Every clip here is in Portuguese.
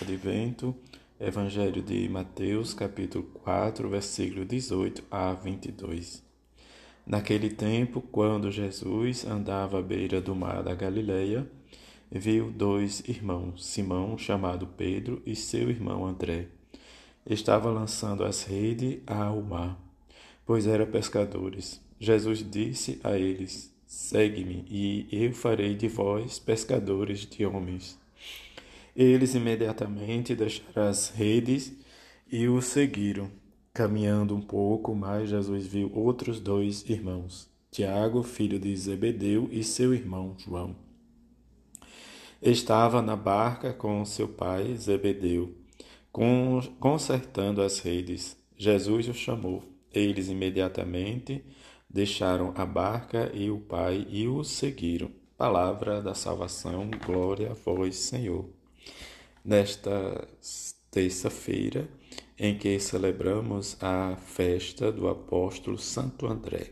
Advento, Evangelho de Mateus, capítulo 4, versículo 18 a 22. Naquele tempo, quando Jesus andava à beira do mar da Galileia, viu dois irmãos, Simão, chamado Pedro, e seu irmão André. Estava lançando as redes ao mar, pois eram pescadores. Jesus disse a eles: Segue-me, e eu farei de vós pescadores de homens. Eles imediatamente deixaram as redes e o seguiram. Caminhando um pouco mais, Jesus viu outros dois irmãos, Tiago, filho de Zebedeu, e seu irmão João. Estava na barca com seu pai Zebedeu, consertando as redes. Jesus o chamou. Eles imediatamente deixaram a barca e o pai e o seguiram. Palavra da salvação, glória a vós, Senhor nesta terça-feira em que celebramos a festa do apóstolo Santo André.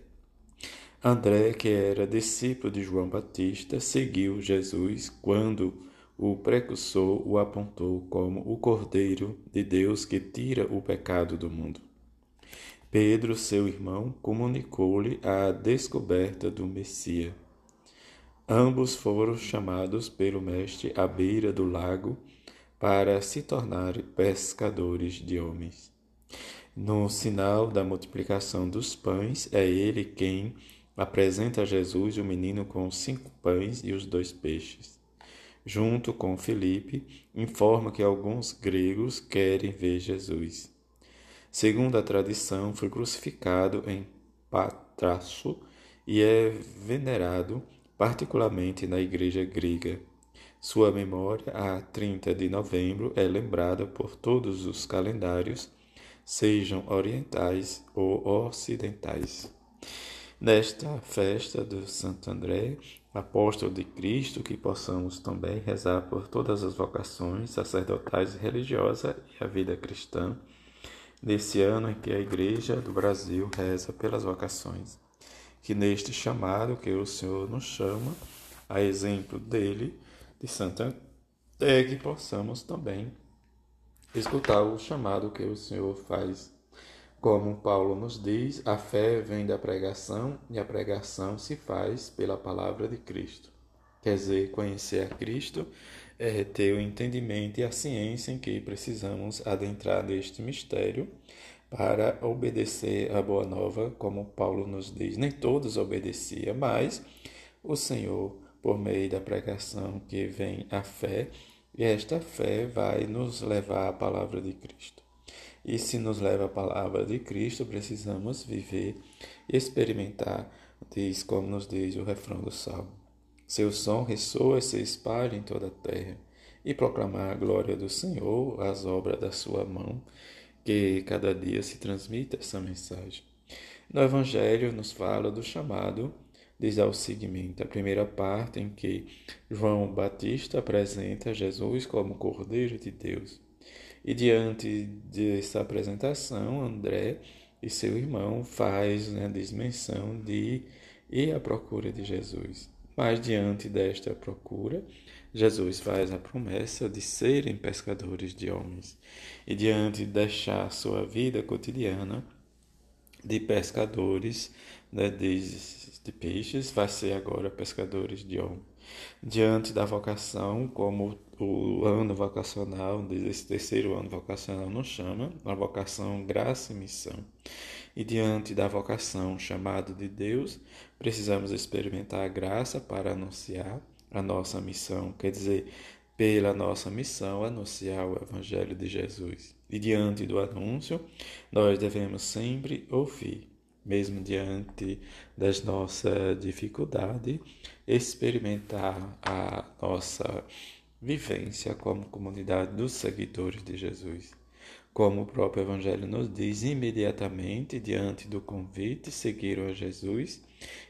André, que era discípulo de João Batista, seguiu Jesus quando o precursor o apontou como o Cordeiro de Deus que tira o pecado do mundo. Pedro, seu irmão, comunicou-lhe a descoberta do Messias. Ambos foram chamados pelo Mestre à beira do lago para se tornar pescadores de homens. No sinal da multiplicação dos pães, é ele quem apresenta a Jesus o menino com cinco pães e os dois peixes. Junto com Felipe, informa que alguns gregos querem ver Jesus. Segundo a tradição, foi crucificado em Patrasso e é venerado particularmente na igreja grega. Sua memória, a 30 de novembro, é lembrada por todos os calendários, sejam orientais ou ocidentais. Nesta festa do Santo André, apóstolo de Cristo, que possamos também rezar por todas as vocações sacerdotais e religiosas e a vida cristã, nesse ano em que a Igreja do Brasil reza pelas vocações. Que neste chamado que o Senhor nos chama, a exemplo dele, de Santa é que possamos também escutar o chamado que o Senhor faz. Como Paulo nos diz, a fé vem da pregação e a pregação se faz pela palavra de Cristo. Quer dizer, conhecer a Cristo é ter o entendimento e a ciência em que precisamos adentrar neste mistério para obedecer a boa nova, como Paulo nos diz. Nem todos obedeciam, mas o Senhor por meio da pregação que vem a fé, e esta fé vai nos levar à palavra de Cristo. E se nos leva à palavra de Cristo, precisamos viver e experimentar, diz como nos diz o refrão do salmo. Seu som ressoa e se espalha em toda a terra, e proclamar a glória do Senhor, as obras da sua mão, que cada dia se transmita essa mensagem. No Evangelho nos fala do chamado diz ao seguimento, a primeira parte em que João Batista apresenta Jesus como Cordeiro de Deus. E diante dessa apresentação, André e seu irmão faz né, menção de ir à procura de Jesus. Mas diante desta procura, Jesus faz a promessa de serem pescadores de homens. E diante de deixar sua vida cotidiana de pescadores, né, de de peixes, vai ser agora pescadores de homem. Diante da vocação, como o ano vocacional, esse terceiro ano vocacional nos chama, a vocação graça e missão. E diante da vocação chamado de Deus, precisamos experimentar a graça para anunciar a nossa missão, quer dizer, pela nossa missão, anunciar o Evangelho de Jesus. E diante do anúncio, nós devemos sempre ouvir mesmo diante das nossas dificuldades, experimentar a nossa vivência como comunidade dos seguidores de Jesus. Como o próprio Evangelho nos diz, imediatamente diante do convite, seguiram a Jesus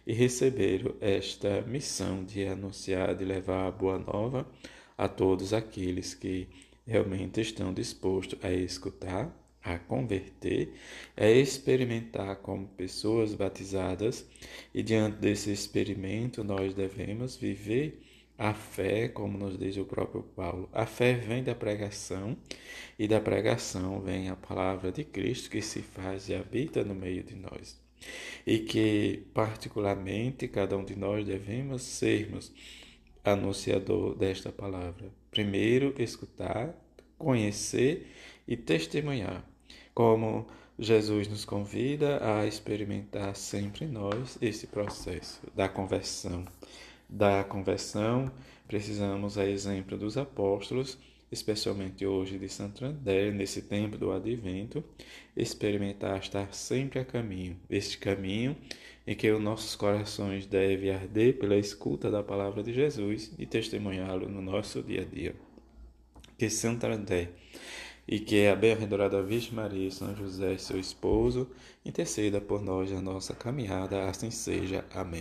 e receberam esta missão de anunciar, de levar a boa nova a todos aqueles que realmente estão dispostos a escutar a converter é experimentar como pessoas batizadas, e diante desse experimento nós devemos viver A fé, como nos diz o próprio Paulo, a fé vem da pregação e da pregação vem a palavra de Cristo que se faz e habita no meio de nós. E que, particularmente, cada um de nós devemos sermos anunciador desta palavra. Primeiro, escutar, conhecer e testemunhar, como Jesus nos convida a experimentar sempre nós esse processo da conversão. Da conversão, precisamos, a exemplo dos apóstolos, especialmente hoje de Santo André, nesse tempo do advento, experimentar estar sempre a caminho. Este caminho em que os nossos corações devem arder pela escuta da palavra de Jesus e testemunhá-lo no nosso dia a dia. Que Santo André e que a bem-aventurada Virgem Maria São José, seu esposo, interceda por nós na nossa caminhada, assim seja. Amém.